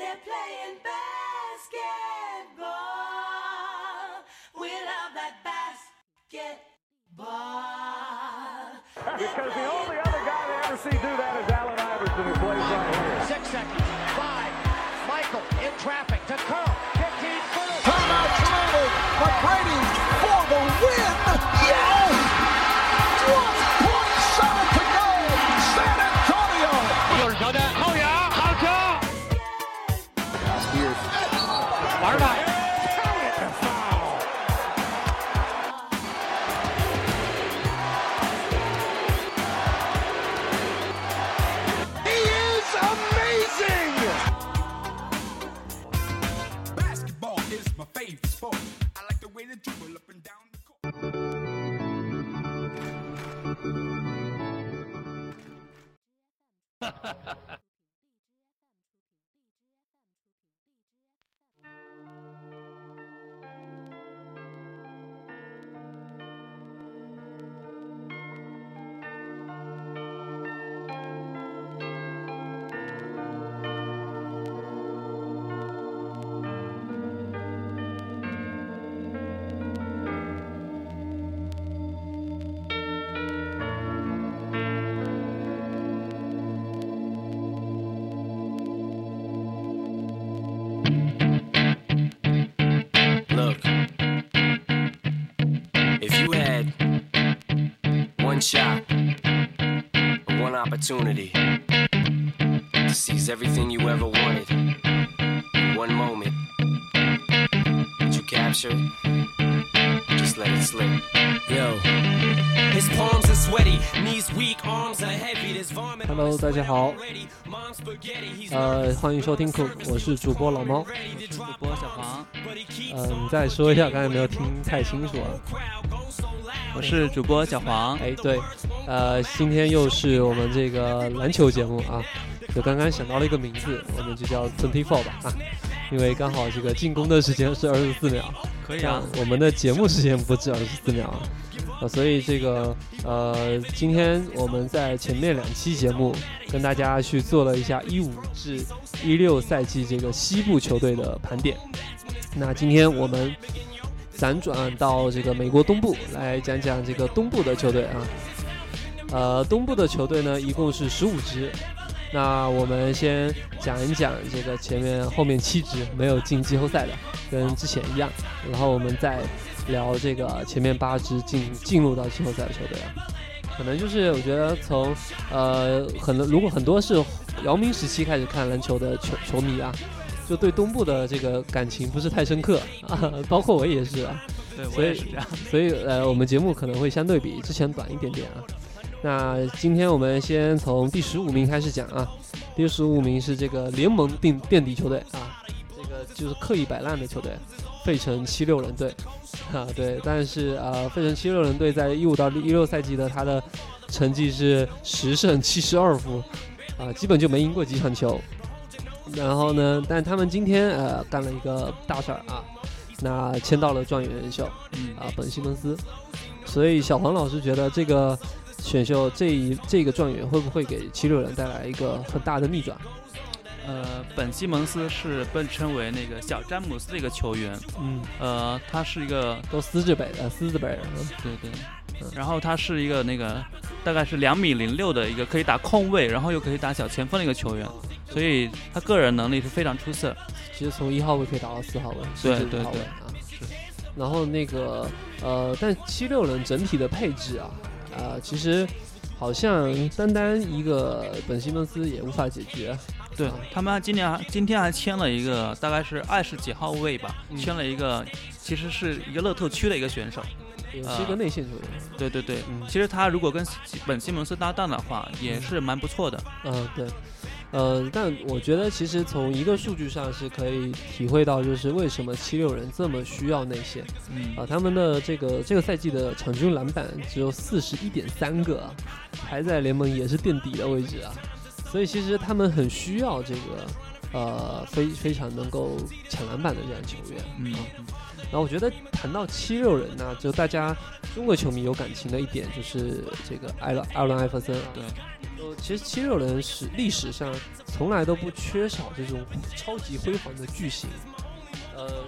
They're playing basketball. We love that basketball. Because the only other guy they ever see do that is Allen Iverson, who plays right here. Six seconds. Five. Michael in traffic to Curl. 15 footer. Timeout Toronto. McGrady opportunity to seize everything you ever wanted in one moment, did you capture it? Just let it slip. Yo. His palms are sweaty, knees weak, arms are heavy. There's vomit. on Hello， his 大家好 already. Mom's spaghetti, he's 呃，欢迎收听 Cook，我是主播老猫。主播小黄，嗯、你再说一下，刚才没有听太清楚啊。我是主播小黄。哎，对， 呃，今天又是我们这个篮球节目啊，就刚刚想到了一个名字，我们就叫 Twenty Four 吧啊，因为刚好这个进攻的时间是二十四秒，可以啊，我们的节目时间不止二十四秒啊，啊，所以这个呃，今天我们在前面两期节目跟大家去做了一下一五至一六赛季这个西部球队的盘点，那今天我们辗转到这个美国东部来讲讲这个东部的球队啊，呃，东部的球队呢一共是十五支。那我们先讲一讲这个前面后面七支没有进季后赛的，跟之前一样，然后我们再聊这个前面八支进进入到季后赛的球队啊，可能就是我觉得从呃很多如果很多是姚明时期开始看篮球的球球迷啊，就对东部的这个感情不是太深刻啊，包括我也是啊，对我所以也是这样。所以呃我们节目可能会相对比之前短一点点啊。那今天我们先从第十五名开始讲啊，第十五名是这个联盟垫垫底球队啊，这个就是刻意摆烂的球队，费城七六人队。啊，对，但是啊，费城七六人队在一五到一六赛季的他的成绩是十胜七十二负啊，基本就没赢过几场球。然后呢，但他们今天呃干了一个大事儿啊，那签到了状元秀嗯。啊，本西蒙斯，所以小黄老师觉得这个选秀这一这个状元会不会给七六人带来一个很大的逆转？呃，本西蒙斯是被称为那个小詹姆斯的一个球员。嗯，呃，他是一个都斯字北的斯字北人，对对嗯，然后他是一个那个大概是两米零六的一个可以打控卫，然后又可以打小前锋的一个球员，所以他个人能力是非常出色。其实从一号位可以打到四号位，对对对啊。然后那个呃，但七六人整体的配置啊，呃，其实好像单单一个本西蒙斯也无法解决。对啊他们今年还今天还签了一个大概是二十几号位吧，嗯签了一个其实是一个乐透区的一个选手。也是一个内线球员。对对对，嗯其实他如果跟本西蒙斯搭档的话，也是蛮不错的。嗯，对，呃，但我觉得其实从一个数据上是可以体会到，就是为什么七六人这么需要内线嗯。啊、他们的这个这个赛季的场均篮板只有四十一点三个啊，排在联盟也是垫底的位置啊，所以其实他们很需要这个呃非非常能够抢篮板的这样球员。嗯啊，然后我觉得谈到七六人呢，就大家中国球迷有感情的一点就是这个艾伦艾伦艾弗森啊。对，呃，其实七六人是历史上从来都不缺少这种超级辉煌的巨星，呃，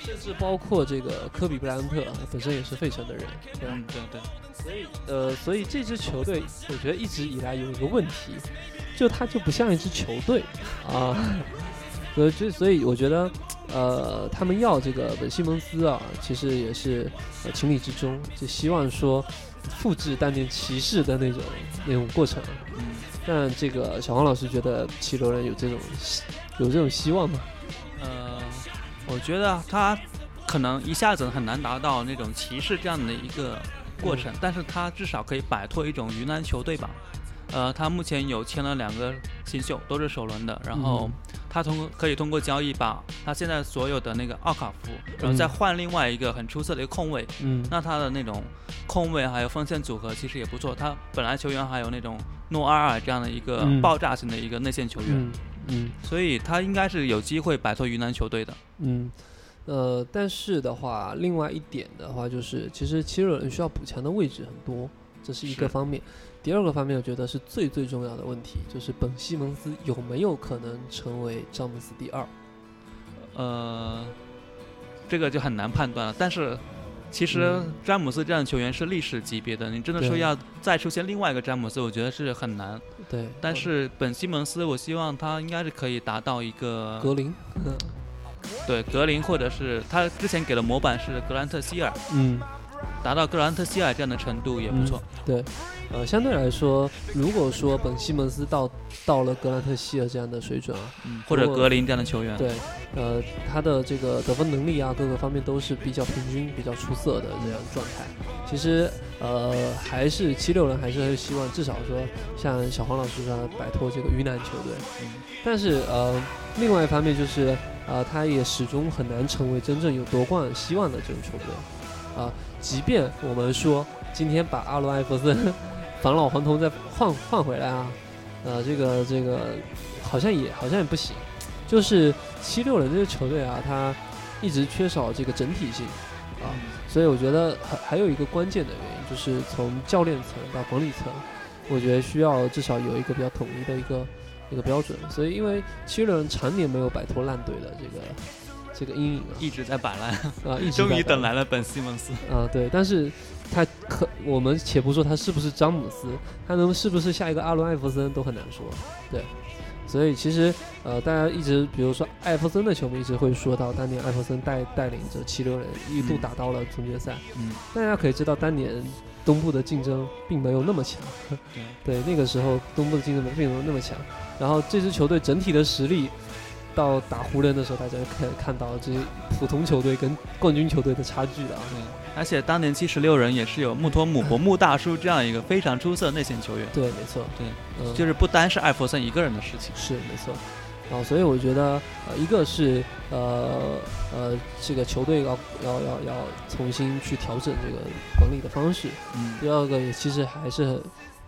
甚至包括这个科比布莱恩特本身也是费城的人，对吧？嗯，对对，所以呃，所以这支球队，我觉得一直以来有一个问题，就它就不像一支球队啊。所以所以我觉得，呃，他们要这个本西蒙斯啊，其实也是呃情理之中，就希望说复制当年骑士的那种那种过程。嗯，但这个小黄老师觉得七六人有这种希有这种希望吗？呃，我觉得他可能一下子很难达到那种骑士这样的一个过程，但是他至少可以摆脱一种云南球队吧。呃，他目前有签了两个新秀，都是首轮的，然后他通过可以通过交易把他现在所有的那个奥卡福，然后再换另外一个很出色的一个控卫，嗯。那他的那种控卫还有锋线组合其实也不错。他本来球员还有那种诺阿尔这样的一个嗯。爆炸型的一个内线球员，嗯嗯。所以他应该是有机会摆脱云南球队的。嗯，呃，但是的话，另外一点的话就是，其实七六人需要补强的位置很多，这是一个方面。第二个方面，我觉得是最最重要的问题，就是本西蒙斯有没有可能成为詹姆斯第二？呃，这个就很难判断了。但是，其实嗯詹姆斯这样的球员是历史级别的，你真的说要再出现另外一个詹姆斯，我觉得是很难。对，但是本西蒙斯，我希望他应该是可以达到一个格林，对格林，或者是他之前给的模板是格兰特希尔，嗯，达到格兰特希尔这样的程度也不错。对，呃，相对来说，如果说本西蒙斯到到了格兰特希尔这样的水准啊，嗯，或者格林这样的球员。对，呃，他的这个得分能力啊，各个方面都是比较平均、比较出色的这样状态。其实，呃，还是七六人还是会希望至少说，像小黄老师说的，摆脱这个鱼腩球队。嗯但是，呃，另外一方面就是，呃，他也始终很难成为真正有夺冠希望的这种球队。啊、即便我们说今天把阿伦艾弗森 返老还童再换换回来啊，呃，这个这个好像也好像也不行。就是七六人这支球队啊，他一直缺少这个整体性啊，所以我觉得还还有一个关键的原因，就是从教练层到管理层，我觉得需要至少有一个比较统一的一个一个标准。所以因为七六人常年没有摆脱烂队的这个这个阴影啊，一直在摆烂，啊，一直 终于等来了本西蒙斯。啊，对，但是他可我们且不说他是不是詹姆斯，他能是不是下一个阿伦艾弗森都很难说，对。所以其实呃，大家一直比如说艾弗森的球迷一直会说到，当年艾弗森带带领着七六人一度嗯打到了总决赛。嗯，大家可以知道，当年东部的竞争并没有那么强，对，那个时候东部的竞争并没有那么强。然后这支球队整体的实力，到打湖人的时候，大家就可以看到这些普通球队跟冠军球队的差距了啊。对，而且当年七十六人也是有穆托姆伯穆大叔这样一个非常出色的内线球员，对，没错，对，嗯，就是不单是艾弗森一个人的事情。是没错。啊，所以我觉得，呃，一个是呃呃，这个球队要要要要重新去调整这个管理的方式。嗯，第二个也其实还是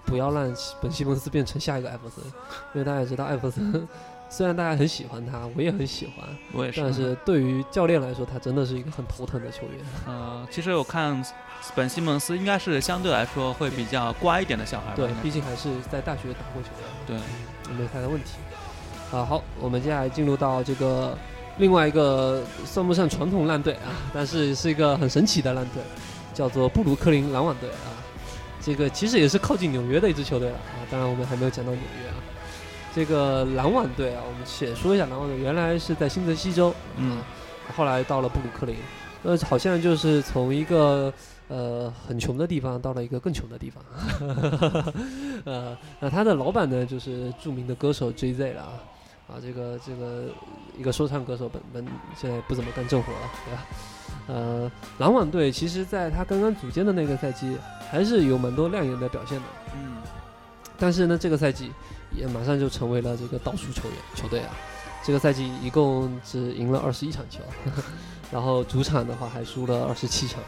不要让本西蒙斯变成下一个艾弗森，因为大家也知道艾弗森虽然大家很喜欢他，我也很喜欢，我也是。但是对于教练来说，他真的是一个很头疼的球员。呃，其实我看本西蒙斯应该是相对来说会比较乖一点的小孩吧。对毕竟还是在大学打过球的。对，没有太大问题。啊，好，我们接下来进入到这个另外一个算不上传统烂队啊，但是是一个很神奇的烂队，叫做布鲁克林篮网队啊。这个其实也是靠近纽约的一支球队了啊，当然我们还没有讲到纽约啊。这个篮网队啊，我们且说一下篮网队，原来是在新泽西州，嗯啊，后来到了布鲁克林，呃，好像就是从一个呃很穷的地方到了一个更穷的地方，呃，那他的老板呢就是著名的歌手 J Z 了啊，啊，这个这个一个说唱歌手本本现在不怎么干正活了，对吧？呃，篮网队其实在他刚刚组建的那个赛季还是有蛮多亮眼的表现的，嗯，但是呢，这个赛季也马上就成为了这个倒数球员球队啊。这个赛季一共只赢了二十一场球，然后主场的话还输了二十七场，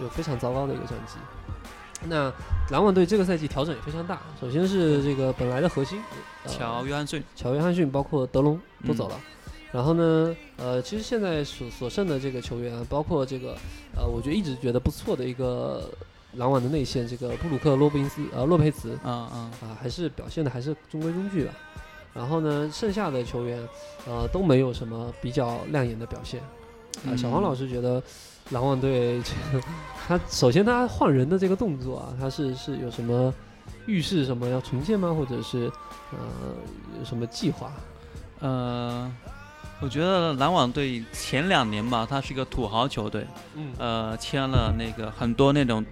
就非常糟糕的一个战绩。那篮网队这个赛季调整也非常大，首先是这个本来的核心，呃乔约翰逊，乔约翰逊包括德隆都走了，然后呢，呃，其实现在所所剩的这个球员啊，包括这个呃，我觉得一直觉得不错的一个篮网的内线，这个布鲁克·洛宾斯呃洛佩兹嗯嗯啊，还是表现的还是中规中矩吧。然后呢，剩下的球员呃都没有什么比较亮眼的表现。啊，小黄老师觉得篮网队这个，他首先他换人的这个动作啊，他是是有什么预示什么要重建吗？或者是呃有什么计划？呃，我觉得篮网队前两年吧，它是一个土豪球队，嗯呃，签了那个很多那种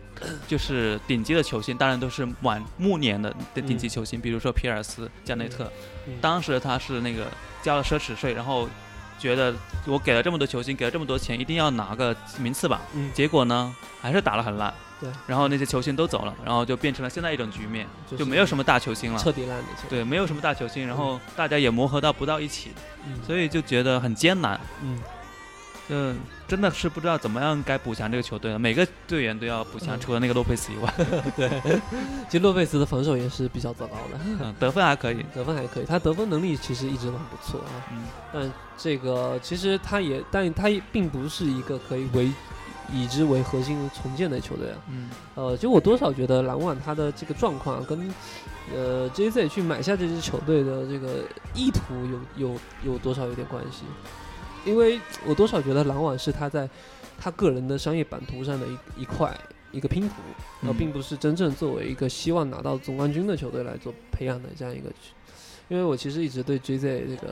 就是顶级的球星，当然都是晚暮年的的顶级球星，比如说皮尔斯、加内特。嗯当时他是那个交了奢侈税，然后觉得我给了这么多球星，给了这么多钱，一定要拿个名次吧。嗯结果呢，还是打得很烂。对，然后那些球星都走了，然后就变成了现在一种局面，就就没有什么大球星了。彻底烂的球。对，没有什么大球星，然后大家也磨合到不到一起，嗯所以就觉得很艰难。嗯就真的是不知道怎么样该补强这个球队了。每个队员都要补强，嗯除了那个洛佩斯以外，对，其实洛佩斯的防守也是比较糟糕的，嗯，得分还可以。得分还可以，他得分能力其实一直都很不错啊。嗯但这个其实他也，但他也并不是一个可以为以之为核心重建的球队啊。嗯呃，就我多少觉得篮网他的这个状况啊跟呃 JZ 去买下这支球队的这个意图有有有多少有点关系，因为我多少觉得篮网是他在他个人的商业版图上的一一块一个拼图，而嗯并不是真正作为一个希望拿到总冠军的球队来做培养的这样一个。因为我其实一直对 JZ 这个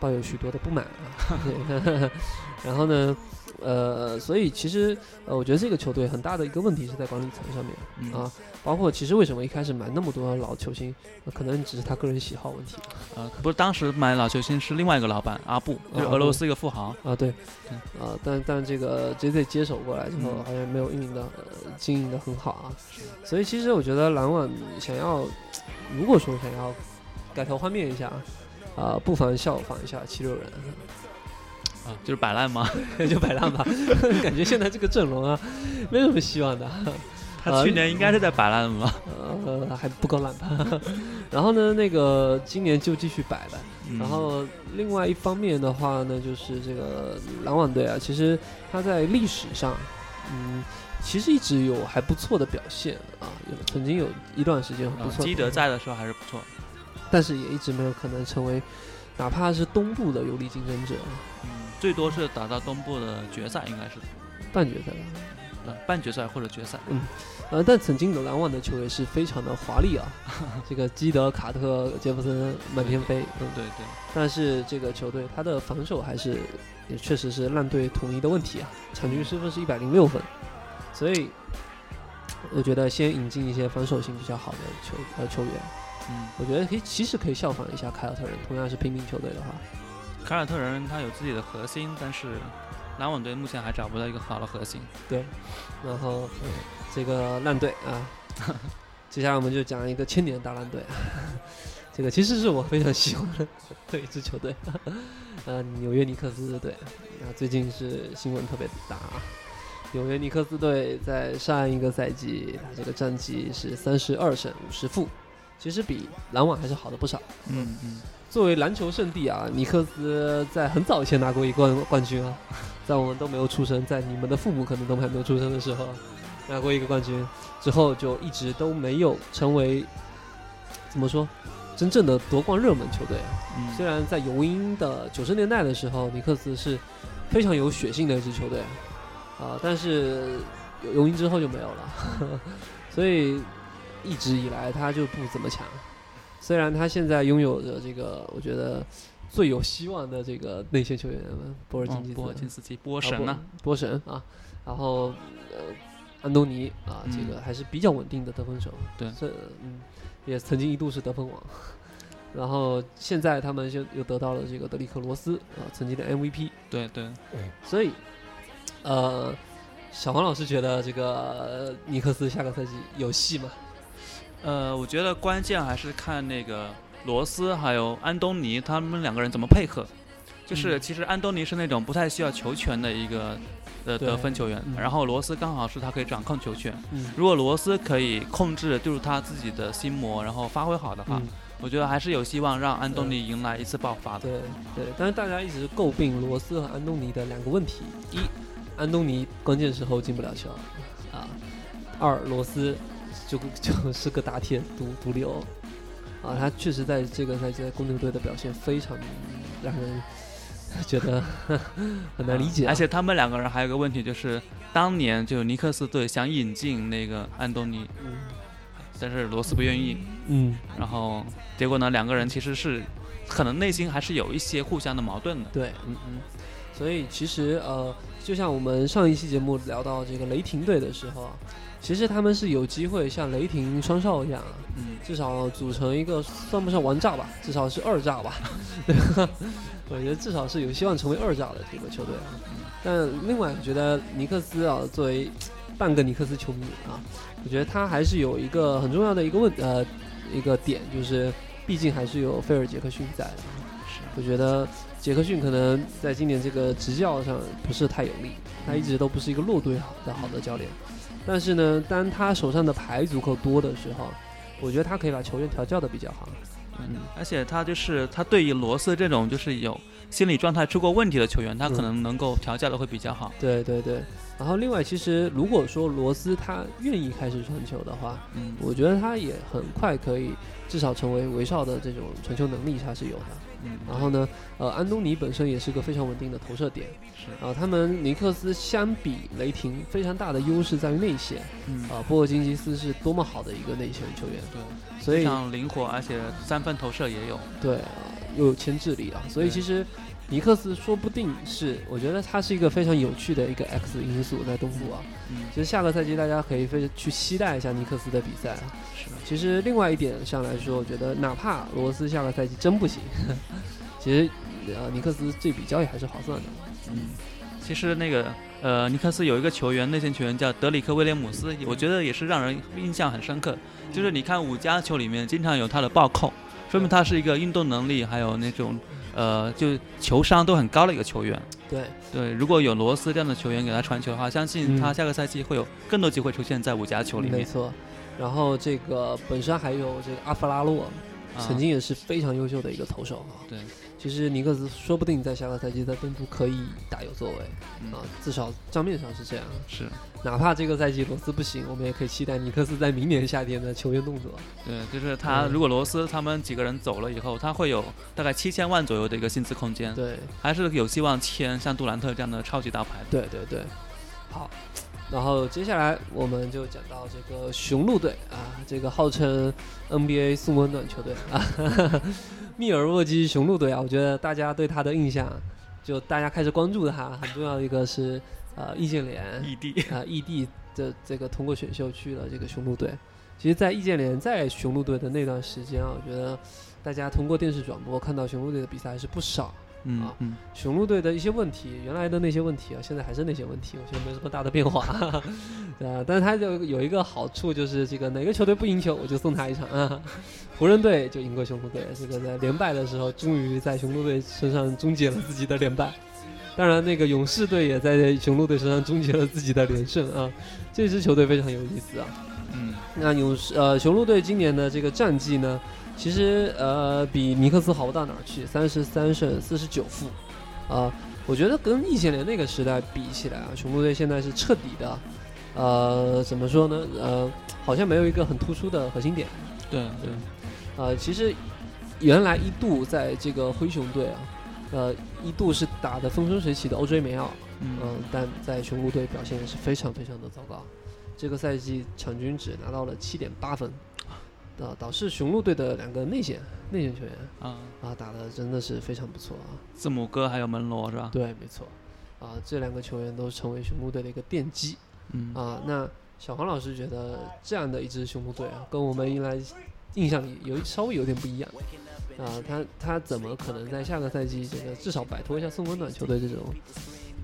抱有许多的不满啊，对 然后呢，呃，所以其实呃，我觉得这个球队很大的一个问题是在管理层上面。嗯啊，包括其实为什么一开始买那么多老球星，呃可能只是他个人喜好问题呃，不是当时买老球星是另外一个老板阿布，就俄罗斯一个富豪。啊，对对，啊，但但这个 JZ 接手过来之后，嗯好像没有运营的、呃、经营的很好啊，所以其实我觉得篮网想要，如果说想要改头换面一下，啊，不妨效仿一下七六人，啊，就是摆烂吗？就摆烂吧，感觉现在这个阵容啊，没什么希望的。他去年应该是在摆烂吧？呃，还不够烂吧？然后呢，那个今年就继续摆呗。嗯然后另外一方面的话呢，就是这个篮网队啊，其实他在历史上，嗯，其实一直有还不错的表现啊，有曾经有一段时间很不呃错的，基德在的时候还是不错。但是也一直没有可能成为，哪怕是东部的有力竞争者，嗯，最多是打到东部的决赛，应该是。半决赛吧。呃半决赛或者决赛。嗯呃，但曾经的篮网的球员是非常的华丽啊，这个基德、卡特、杰弗森满天飞，嗯，对对，但是这个球队他的防守还是也确实是烂队统一的问题啊，场均失分是一百零六分，所以我觉得先引进一些防守性比较好的球呃球员，嗯，我觉得可以其实可以效仿一下凯尔特人，同样是平民球队的话，凯尔特人他有自己的核心，但是篮网队目前还找不到一个好的核心。对，然后、嗯这个烂队啊，接下来我们就讲一个千年大烂队啊，这个其实是我非常喜欢的一支球队，呃，纽约尼克斯队，那最近是新闻特别大啊。纽约尼克斯队在上一个赛季，他这个战绩是三十二胜五十负，其实比篮网还是好的不少。嗯嗯，作为篮球圣地啊，尼克斯在很早以前拿过一冠冠军啊，在我们都没有出生，在你们的父母可能都还没有出生的时候，拿过一个冠军，之后就一直都没有成为怎么说真正的夺冠热门球队啊。嗯虽然在尤因的九十年代的时候，尼克斯是非常有血性的一支球队啊，但是尤因之后就没有了，所以一直以来他就不怎么强。虽然他现在拥有着这个，我觉得最有希望的这个内线球员波尔津吉斯、嗯波尔津斯基，波啊神呢？波波神啊，然后呃安东尼啊，这嗯个还是比较稳定的得分手，对。这嗯也曾经一度是得分王，然后现在他们就又得到了这个德里克罗斯啊，曾经的 MVP，对。对，所以呃，小黄老师觉得这个呃尼克斯下个赛季有戏吗？呃，我觉得关键还是看那个罗斯还有安东尼他们两个人怎么配合。就是嗯。其实安东尼是那种不太需要球权的一个呃得分球员，嗯。然后罗斯刚好是他可以掌控球权。嗯。如果罗斯可以控制就是他自己的心魔，然后发挥好的话，嗯。我觉得还是有希望让安东尼迎来一次爆发的。对对，但是大家一直诟病罗斯和安东尼的两个问题：一，安东尼关键时候进不了球。啊；二，罗斯就 就是个打铁毒毒瘤啊，他确实在这个赛季在公牛队的表现非常让人 觉得很难理解啊、而且他们两个人还有个问题，就是当年就尼克斯队想引进那个安东尼，嗯但是罗斯不愿意，嗯，然后结果呢，两个人其实是可能内心还是有一些互相的矛盾的。对，嗯嗯，所以其实呃，就像我们上一期节目聊到这个雷霆队的时候啊，其实他们是有机会像雷霆双少一样至少组成一个算不上王炸吧，至少是二炸吧，对吧？我觉得至少是有希望成为二炸的这个球队啊。但另外，我觉得尼克斯啊，作为半个尼克斯球迷啊，我觉得他还是有一个很重要的一个问呃一个点，就是毕竟还是有菲尔杰克逊在的我觉得杰克逊可能在今年这个执教上不是太有利，他一直都不是一个落队好的好的教练。但是呢，当他手上的牌足够多的时候，我觉得他可以把球员调教的比较好。嗯，而且他就是他对于罗斯这种就是有心理状态出过问题的球员，他可嗯能能够调教的会比较好。对对对。然后另外，其实如果说罗斯他愿意开始传球的话，嗯，我觉得他也很快可以至少成为威少的这种传球能力他是有的。嗯，然后呢，呃，安东尼本身也是个非常稳定的投射点。是，啊，他们尼克斯相比雷霆非常大的优势在于内线。嗯，啊，波尔津吉斯是多么好的一个内线球员，对，所以非常灵活，而且三分投射也有。对啊，又有牵制力啊，所以其实尼克斯说不定是，我觉得他是一个非常有趣的一个 X 因素在东部啊。嗯，其实下个赛季大家可以非去期待一下尼克斯的比赛啊。是，其实另外一点上来说，我觉得哪怕罗斯下个赛季真不行，其实呃尼克斯这笔交易还是划算的。嗯，其实那个呃，尼克斯有一个球员，内线球员叫德里克威廉姆斯，我觉得也是让人印象很深刻。就是你看五加球里面经常有他的暴扣，说明他是一个运动能力还有那种呃就球商都很高的一个球员。对，对，如果有罗斯这样的球员给他传球的话，相信嗯他下个赛季会有更多机会出现在五甲球里面。没错。然后这个本身还有这个阿弗拉洛，啊曾经也是非常优秀的一个投手啊。对，其实尼克斯说不定在下个赛季在东部可以大有作为嗯啊，至少账面上是这样。是哪怕这个赛季罗斯不行，我们也可以期待尼克斯在明年夏天的球员动作。对，就是他嗯如果罗斯他们几个人走了以后，他会有大概七千万左右的一个薪资空间，对，还是有希望签像杜兰特这样的超级大牌。对对对，好。然后接下来我们就讲到这个雄鹿队啊，这个号称 NBA 送温暖球队啊，密尔沃基雄鹿队啊，我觉得大家对他的印象，就大家开始关注他，很重要的一个是呃易建联异地，啊，异地的这个通过选秀去了这个雄鹿队。其实，在易建联在雄鹿队的那段时间啊，我觉得大家通过电视转播看到雄鹿队的比赛还是不少。啊嗯嗯，雄鹿队的一些问题，原来的那些问题啊，现在还是那些问题，我觉得没什么大的变化，对啊。但是他就有一个好处，就是这个哪个球队不赢球，我就送他一场啊。湖人队就赢过雄鹿队，这个在连败的时候，终于在雄鹿队身上终结了自己的连败。当然，那个勇士队也在雄鹿队身上终结了自己的连胜啊。这支球队非常有意思啊。嗯，那勇士呃雄鹿队今年的这个战绩呢，其实呃比尼克斯好不到哪儿去，三十三胜四十九负，啊、我觉得跟易建联那个时代比起来啊，雄鹿队现在是彻底的，呃怎么说呢？呃，好像没有一个很突出的核心点。对对，呃，其实原来一度在这个灰熊队啊，呃一度是打得风生水起的欧追梅奥，嗯嗯，但在雄鹿队表现也是非常非常的糟糕。这个赛季场均只拿到了七点八分，啊，导致雄鹿队的两个内线内线球员啊，啊打的真的是非常不错啊。字母哥还有门罗是吧？对，没错，啊，这两个球员都成为雄鹿队的一个奠基嗯啊。那小黄老师觉得这样的一支雄鹿队啊，跟我们原来印象里有稍微有点不一样啊。他他怎么可能在下个赛季这个至少摆脱一下送温暖球队这种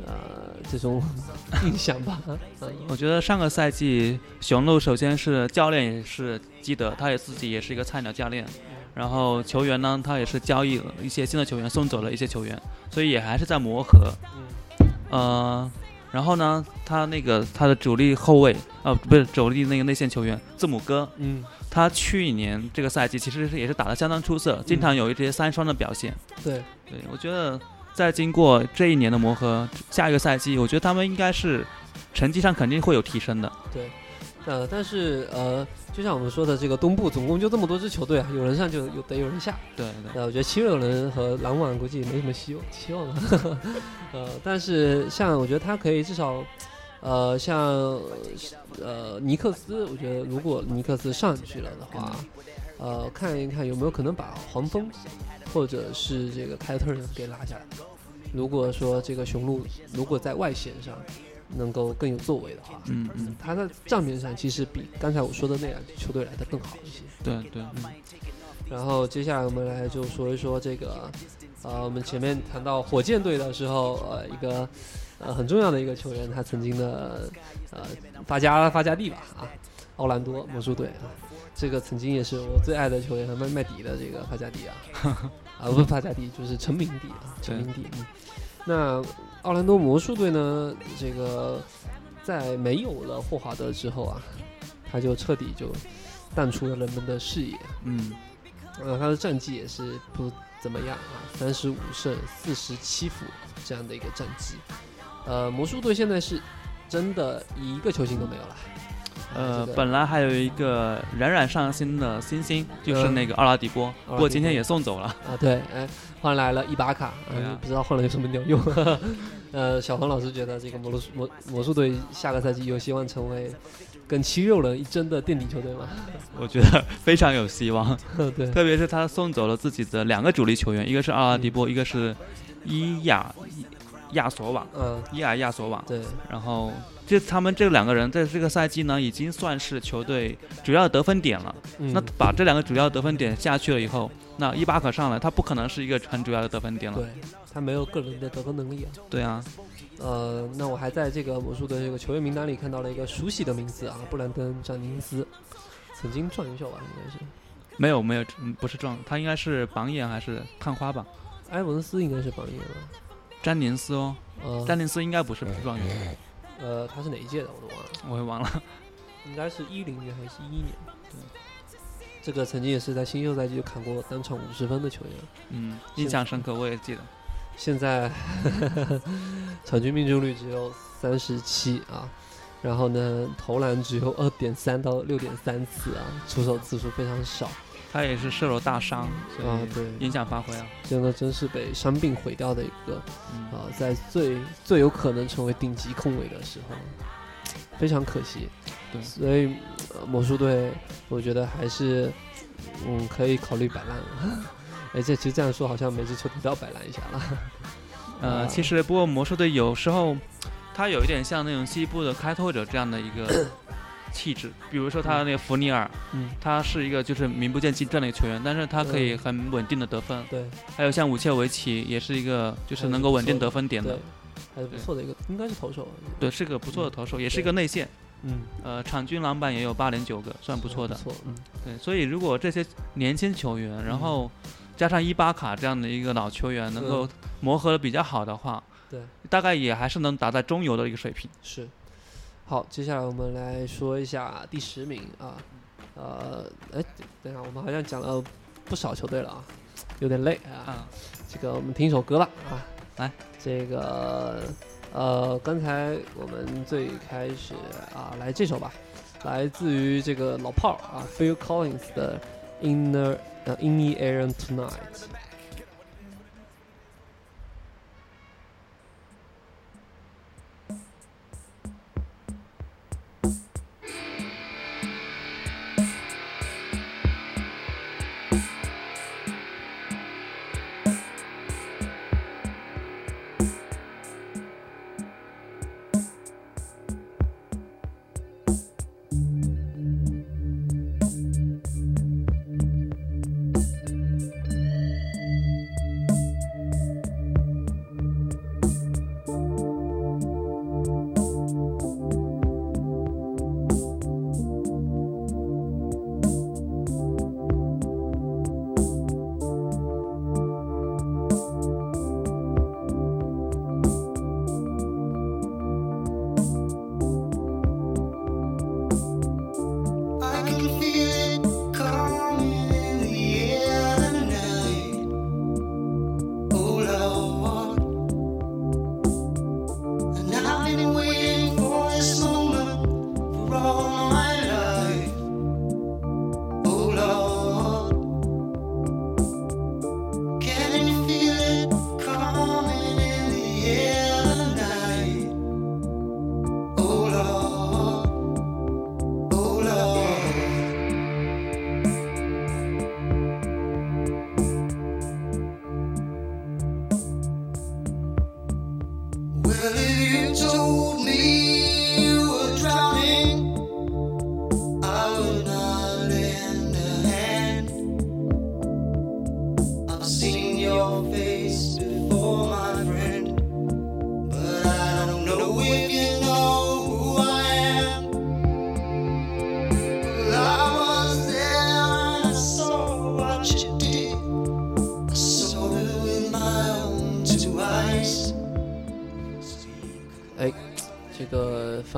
呃这种 印象吧？啊，我觉得上个赛季雄鹿首先是教练也是基德，他也自己也是一个菜鸟教练，然后球员呢，他也是交易了一些新的球员，送走了一些球员，所以也还是在磨合。呃，然后呢，他那个他的主力后卫，呃，不是主力那个内线球员字母哥，嗯。他去年这个赛季其实是也是打得相当出色，经常有一些三双的表现。对，对我觉得在经过这一年的磨合，下一个赛季我觉得他们应该是成绩上肯定会有提升的。对，呃，但是呃，就像我们说的，这个东部总共就这么多支球队啊，有人上就有得有人下。对对，呃，我觉得七六人和篮网估计没什么希望希望了。呃，但是像我觉得他可以至少，呃，像呃尼克斯，我觉得如果尼克斯上去了的话，呃，看一看有没有可能把黄蜂或者是这个凯尔特人给拉下来。如果说这个雄鹿如果在外线上能够更有作为的话，嗯嗯，他在账面上其实比刚才我说的那两支球队来的更好一些。对对，嗯然后接下来我们来就说一说这个，呃，我们前面谈到火箭队的时候，呃，一个呃很重要的一个球员，他曾经的呃发家发家地吧啊，奥兰多魔术队啊，这个曾经也是我最爱的球员，麦麦迪的这个帕加迪啊，啊不是发家地，就是陈明迪啊，陈明迪。嗯，那奥兰多魔术队呢，这个在没有了霍华德之后啊，他就彻底就淡出了人们的视野。嗯呃，他的战绩也是不怎么样啊，三十五胜四十七负这样的一个战绩。呃，魔术队现在是真的一个球星都没有了。呃这，个本来还有一个冉冉上新的新星，就是嗯那个奥拉迪波，不过今天也送走了。啊，对，哎，换来了伊巴卡，不知道换了有什么鸟用。呃，小黄老师觉得这个魔术魔魔术队下个赛季有希望成为跟七六人一争的垫底球队吗？我觉得非常有希望，对，特别是他送走了自己的两个主力球员，一个是奥拉迪波，一个是伊亚亚索瓦，嗯，伊尔亚索瓦。对，然后这他们这两个人在这个赛季呢，已经算是球队主要得分点了。嗯，那把这两个主要得分点下去了以后，那伊巴可上来，他不可能是一个很主要的得分点了。对他没有个人的得分能力啊。对啊，呃，那我还在这个魔术的这个球员名单里看到了一个熟悉的名字啊，布兰登·詹宁斯，曾经状元秀吧，应该是。没有没有，嗯不是撞，他应该是榜眼还是探花吧？埃文斯应该是榜眼吧？詹宁斯哦，呃，詹宁斯应该不是状元，呃，他是哪一届的我都忘了，我也忘了。应该是一零年还是一一年？对这个曾经也是在新秀赛季就砍过单场五十分的球员，嗯，印象深刻，我也记得。现在 场均命中率只有三十七啊，然后呢投篮只有二点三到六点三次啊，出手次数非常少他也是射手大伤，所啊，以对，影响发挥啊。真的真是被伤病毁掉的一个嗯，啊，在最最有可能成为顶级控卫的时候，非常可惜。对所以、呃魔术队我觉得还是嗯可以考虑摆烂了。而且其实这样说好像每支球队都要摆烂一下了。呃，啊其实不过魔术队有时候，他有一点像那种西部的开拓者这样的一个气质，比如说他的那个弗尼尔，嗯，他是一个就是名不见经传的一个球员，但是他可以嗯很稳定的得分。对还有像武切维奇，也是一个就是能够稳定得分点的，，还是不错的一个，应该是投手。对，是个不错的投手，也是一个内线。嗯，呃，场均篮板也有八点九个，算不错的。不错，嗯，对，所以如果这些年轻球员，然后加上伊巴卡这样的一个老球员，能够磨合的比较好的话，对，大概也还是能达到中游的一个水平。是。好，接下来我们来说一下第十名啊，呃，哎，等一下，我们好像讲了不少球队了啊，有点累啊。啊，这个我们听一首歌吧啊，来，这个呃，刚才我们最开始啊，来这首吧，来自于这个老炮儿啊，Phil Collins 的 Inner 呃 In the Air。Tonight You told me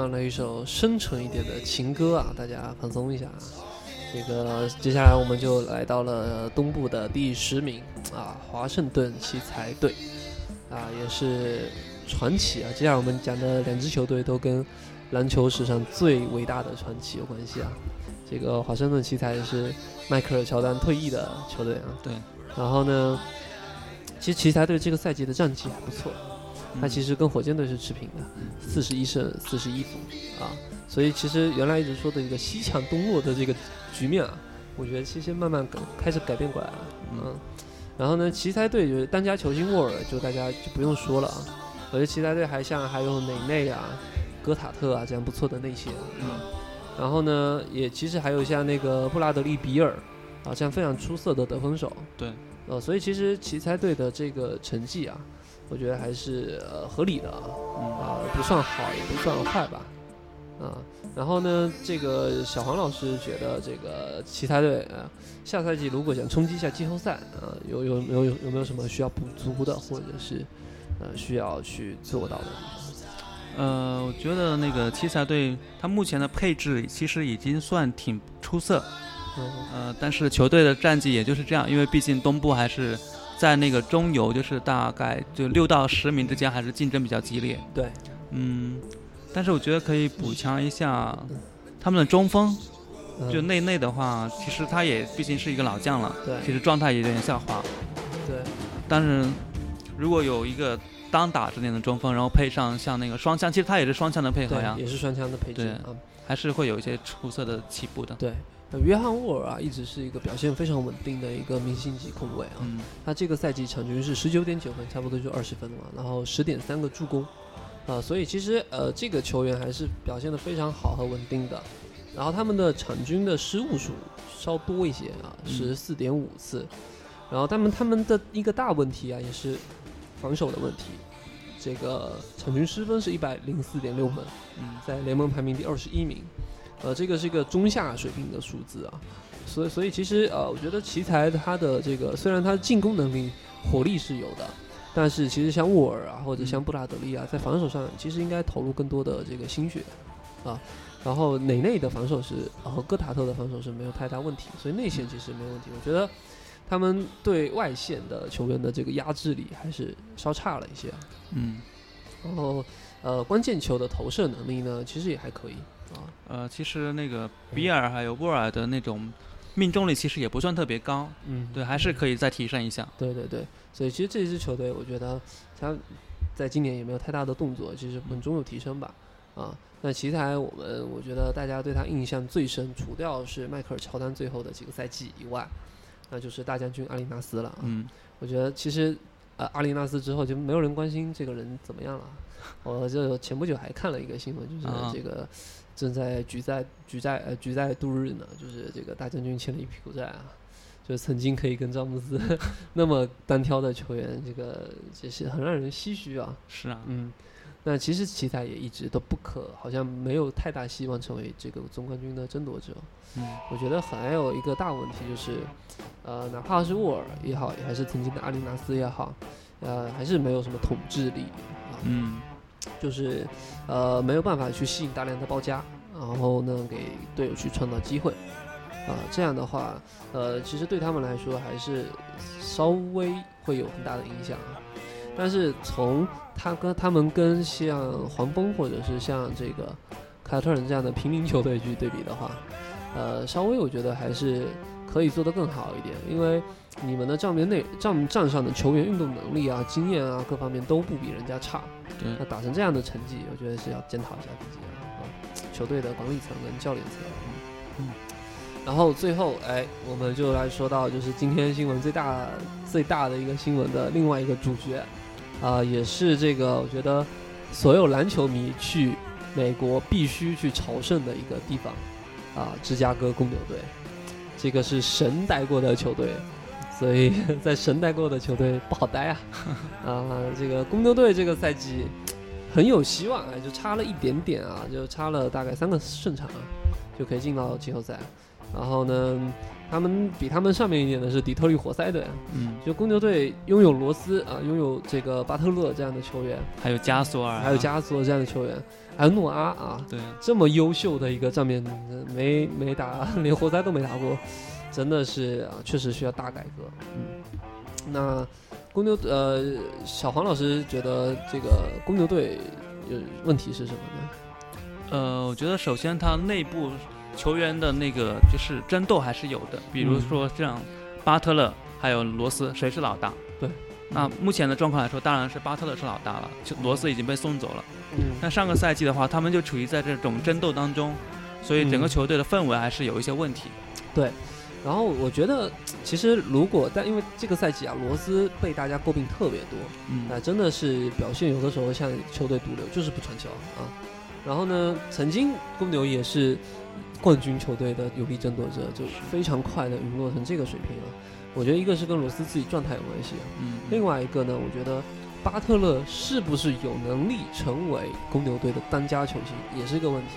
放了一首深沉一点的情歌啊，大家放松一下啊。这个接下来我们就来到了东部的第十名啊，华盛顿奇才队啊，也是传奇啊。接下来我们讲的两支球队都跟篮球史上最伟大的传奇有关系啊。这个华盛顿奇才是迈克尔乔丹退役的球队啊。对。然后呢，其实奇才队这个赛季的战绩还不错，他其实跟火箭队是持平的，四十一胜四十一负啊，所以其实原来一直说的一个西强东弱的这个局面啊，我觉得其实慢慢改开始改变过来了，嗯，然后呢，奇才队就是当家球星沃尔，就大家就不用说了啊，我觉得奇才队还像还有内内啊、戈塔特啊这样不错的内线，嗯，然后呢，也其实还有像那个布拉德利比尔啊这样非常出色的得分手，对，呃，所以其实奇才队的这个成绩啊，我觉得还是呃合理的啊，啊、不算好也不算坏吧，啊，然后呢，这个小黄老师觉得这个奇才队啊，下赛季如果想冲击一下季后赛啊，有有有有有没有什么需要补足的，或者是呃需要去做到的？地方？呃，我觉得那个奇才队他目前的配置其实已经算挺出色，嗯。呃，但是球队的战绩也就是这样，因为毕竟东部还是在那个中游，就是大概就六到十名之间还是竞争比较激烈。对，嗯，但是我觉得可以补强一下他们的中锋，嗯就内内的话，其实他也毕竟是一个老将了，对其实状态也有点下滑。对，但是如果有一个单打之间的中锋，然后配上像那个双枪，其实他也是双枪的配合呀，，也是双枪的配置对啊。还是会有一些出色的起步的。对，呃约翰沃尔啊，一直是一个表现非常稳定的一个明星级控卫啊。嗯，他这个赛季场均是十九点九分，差不多就二十分了嘛，然后十点三个助攻，啊、所以其实呃这个球员还是表现的非常好和稳定的。然后他们的场均的失误数稍多一些啊，十四点五次。然后他们他们的一个大问题啊，也是防守的问题。这个场均失分是一百零四点六分，嗯在联盟排名第二十一名，呃，这个是一个中下水平的数字啊。所以所以其实呃，我觉得奇才他的这个虽然他进攻能力火力是有的，但是其实像沃尔啊或者像布拉德利啊，在防守上其实应该投入更多的这个心血啊。然后内内的防守是呃和戈塔特的防守是没有太大问题，所以内线其实没问题。我觉得他们对外线的球员的这个压制力还是稍差了一些啊。嗯，然后呃关键球的投射能力呢，其实也还可以啊。呃，其实那个比尔还有沃尔的那种命中率其实也不算特别高，嗯，对，还是可以再提升一下。对对对，所以其实这支球队，我觉得他在今年也没有太大的动作，其实稳中有提升吧。啊，那奇才我们我觉得大家对他印象最深，除掉是迈克尔乔丹最后的几个赛季以外，那就是大将军阿里纳斯了啊。嗯，我觉得其实呃阿里纳斯之后就没有人关心这个人怎么样了。我就前不久还看了一个新闻，就是啊这个正在举债举债呃举债度日呢，就是这个大将军欠了一屁股债啊。就曾经可以跟詹姆斯 那么单挑的球员，这个这是很让人唏嘘啊。是啊，嗯，那其实奇才也一直都不可，好像没有太大希望成为这个总冠军的争夺者。嗯我觉得还有一个大问题就是，呃，哪怕是沃尔也好，还是曾经的阿里纳斯也好，呃，还是没有什么统治力啊，嗯就是呃没有办法去吸引大量的包夹，然后呢给队友去创造机会。啊、这样的话，呃，其实对他们来说还是稍微会有很大的影响啊。但是从他跟他们跟像黄蜂或者是像这个凯尔特人这样的平民球队去对比的话，呃，稍微我觉得还是可以做得更好一点，因为你们的账面内账账上的球员运动能力啊、经验啊各方面都不比人家差。对。那打成这样的成绩，我觉得是要检讨一下自己的啊，球队的管理层跟教练层。嗯，然后最后，哎，我们就来说到就是今天新闻最大最大的一个新闻的另外一个主角，啊、也是这个我觉得所有篮球迷去美国必须去朝圣的一个地方啊，芝加哥公牛队，这个是神带过的球队，所以在神带过的球队不好待啊。啊，这个公牛队这个赛季很有希望啊，就差了一点点啊，就差了大概三个胜场啊，就可以进到季后赛。然后呢，他们比他们上面一点的是底特律活塞队，嗯，就公牛队拥有罗斯啊，拥有这个巴特勒这样的球员，还有加索尔啊，还有加索尔这样的球员，还有诺阿啊，对，这么优秀的一个账面呃没没打，连活塞都没打过，真的是啊，确实需要大改革。嗯，那公牛呃，小黄老师觉得这个公牛队有问题是什么呢？呃，我觉得首先他内部球员的那个就是争斗还是有的，比如嗯说像巴特勒还有罗斯，谁是老大？对。那目前的状况来说，当然是巴特勒是老大了，就罗斯已经被送走了。嗯但上个赛季的话，他们就处于在这种争斗当中，所以整个嗯球队的氛围还是有一些问题。然后我觉得，其实如果但因为这个赛季啊，罗斯被大家诟病特别多，嗯，那真的是表现有的时候像球队毒瘤，就是不传球啊。然后呢，曾经公牛也是冠军球队的有力争夺者，就非常快的陨落成这个水平了。我觉得一个是跟罗斯自己状态有关系啊，嗯，另外一个呢，我觉得巴特勒是不是有能力成为公牛队的当家球星，也是一个问题。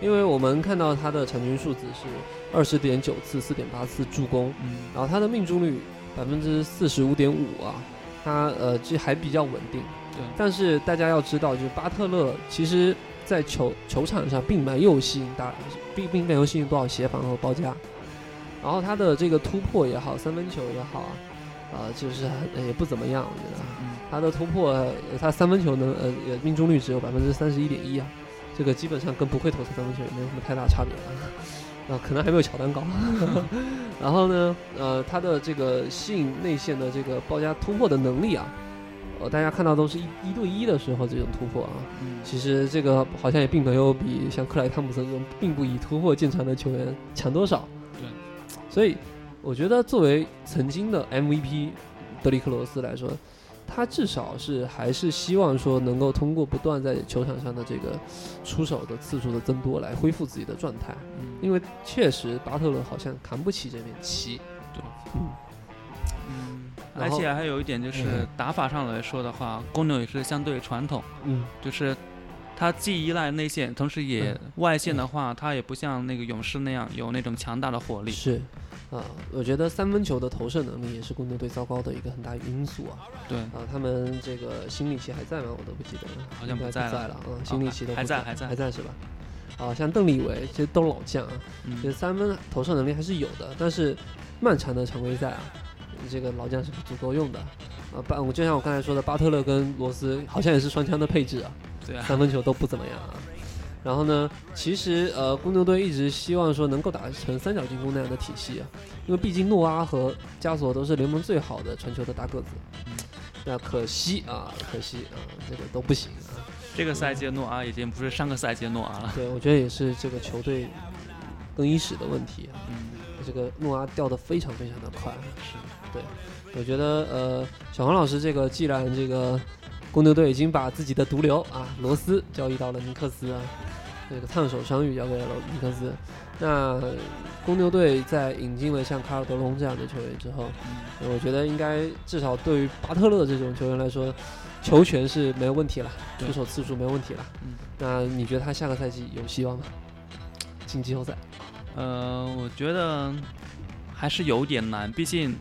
因为我们看到他的场均数字是二十点九次、四点八次助攻，嗯然后他的命中率百分之四十五点五啊，他呃这还比较稳定。对但是大家要知道，就是巴特勒其实在球球场上并没有吸引大，并并没有吸引多少协防和包夹。然后他的这个突破也好，三分球也好啊，啊、就是也不怎么样，我觉得。嗯他的突破，呃他三分球能呃也命中率只有百分之三十一点一啊，这个基本上跟不会投三分球也没有什么太大差别啊，啊可能还没有乔丹高。然后呢，呃他的这个吸引内线的这个包夹突破的能力啊，呃大家看到都是一一对一的时候这种突破啊，嗯其实这个好像也并没有比像克莱汤普森这种并不以突破见长的球员强多少。对，所以我觉得作为曾经的 MVP 德里克罗斯来说，他至少是还是希望说能够通过不断在球场上的这个出手的次数的增多来恢复自己的状态，嗯。因为确实巴特勒好像扛不起这面旗。对，嗯，嗯，而且还有一点就是嗯。打法上来说的话，公牛也是相对传统，嗯。就是他既依赖内线，同时也嗯外线的话，他也不像那个勇士那样有那种强大的火力。是。啊，我觉得三分球的投射能力也是公牛队糟糕的一个很大因素啊。对，啊，他们这个新利奇还在吗？我都不记得了，好像不在了不在了。嗯，新利奇都不还在还在还在是吧？啊，像邓丽维其实都老将啊，其实嗯，三分投射能力还是有的，但是漫长的常规赛啊，这个老将是不足够用的。啊，巴，我就像我刚才说的，巴特勒跟罗斯好像也是双枪的配置啊，对啊，三分球都不怎么样啊。然后呢，其实呃，公牛队一直希望说能够打成三角进攻那样的体系啊，因为毕竟诺阿和加索都是联盟最好的传球的大个子。嗯那可惜啊，可惜啊，这个都不行啊。这个赛季的诺阿已经不是上个赛季的诺阿了。对，我觉得也是这个球队更衣室的问题啊。嗯，这个诺阿掉的非常非常的快。是，对，我觉得呃，小黄老师这个既然这个公牛队已经把自己的毒瘤啊罗斯交易到了尼克斯啊，这个烫手山芋交给了尼克斯，那公牛队在引进了像卡尔德隆这样的球员之后，嗯我觉得应该至少对于巴特勒这种球员来说，球权是没有问题了，出手次数没有问题了。嗯那你觉得他下个赛季有希望吗？进季后赛？呃，我觉得还是有点难，毕竟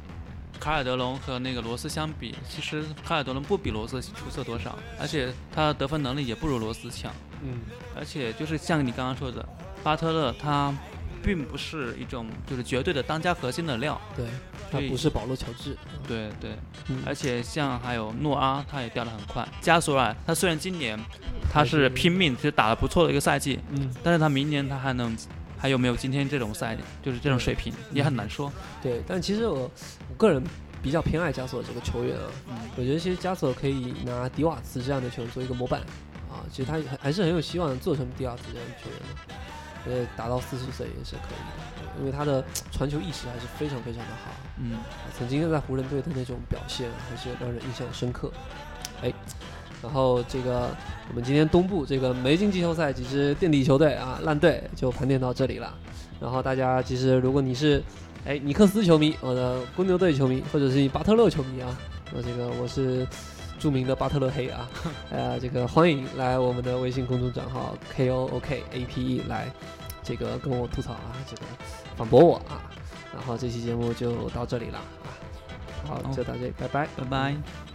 卡尔德隆和那个罗斯相比，其实卡尔德隆不比罗斯出色多少，而且他的得分能力也不如罗斯强。嗯，而且就是像你刚刚说的，巴特勒他并不是一种就是绝对的当家核心的料。对，他不是保罗乔治。对对，嗯而且像还有诺阿，他也掉得很快。加索尔，他虽然今年他是是拼命，其实打得不错的一个赛季，嗯，但是他明年他还能还有没有今天这种赛，就是这种水平，也很难说。对，但其实我我个人比较偏爱加索尔这个球员啊，嗯我觉得其实加索尔可以拿迪瓦茨这样的球员做一个模板啊，其实他还还是很有希望做成迪瓦茨这样的球员的。呃，打到四十岁也是可以的，因为他的传球意识还是非常非常的好。嗯，曾经在湖人队的那种表现还是让人印象深刻。哎，然后这个我们今天东部这个没进季后赛几支垫底球队啊烂队就盘点到这里了。然后大家其实如果你是哎尼克斯球迷，我的公牛队球迷，或者是你巴特勒球迷啊，那这个我是著名的巴特勒黑啊，呃，这个欢迎来我们的微信公众账号 K O O K A P E 来这个跟我吐槽啊，这个反驳我啊。然后这期节目就到这里了啊，好，就到这里，拜拜。拜拜。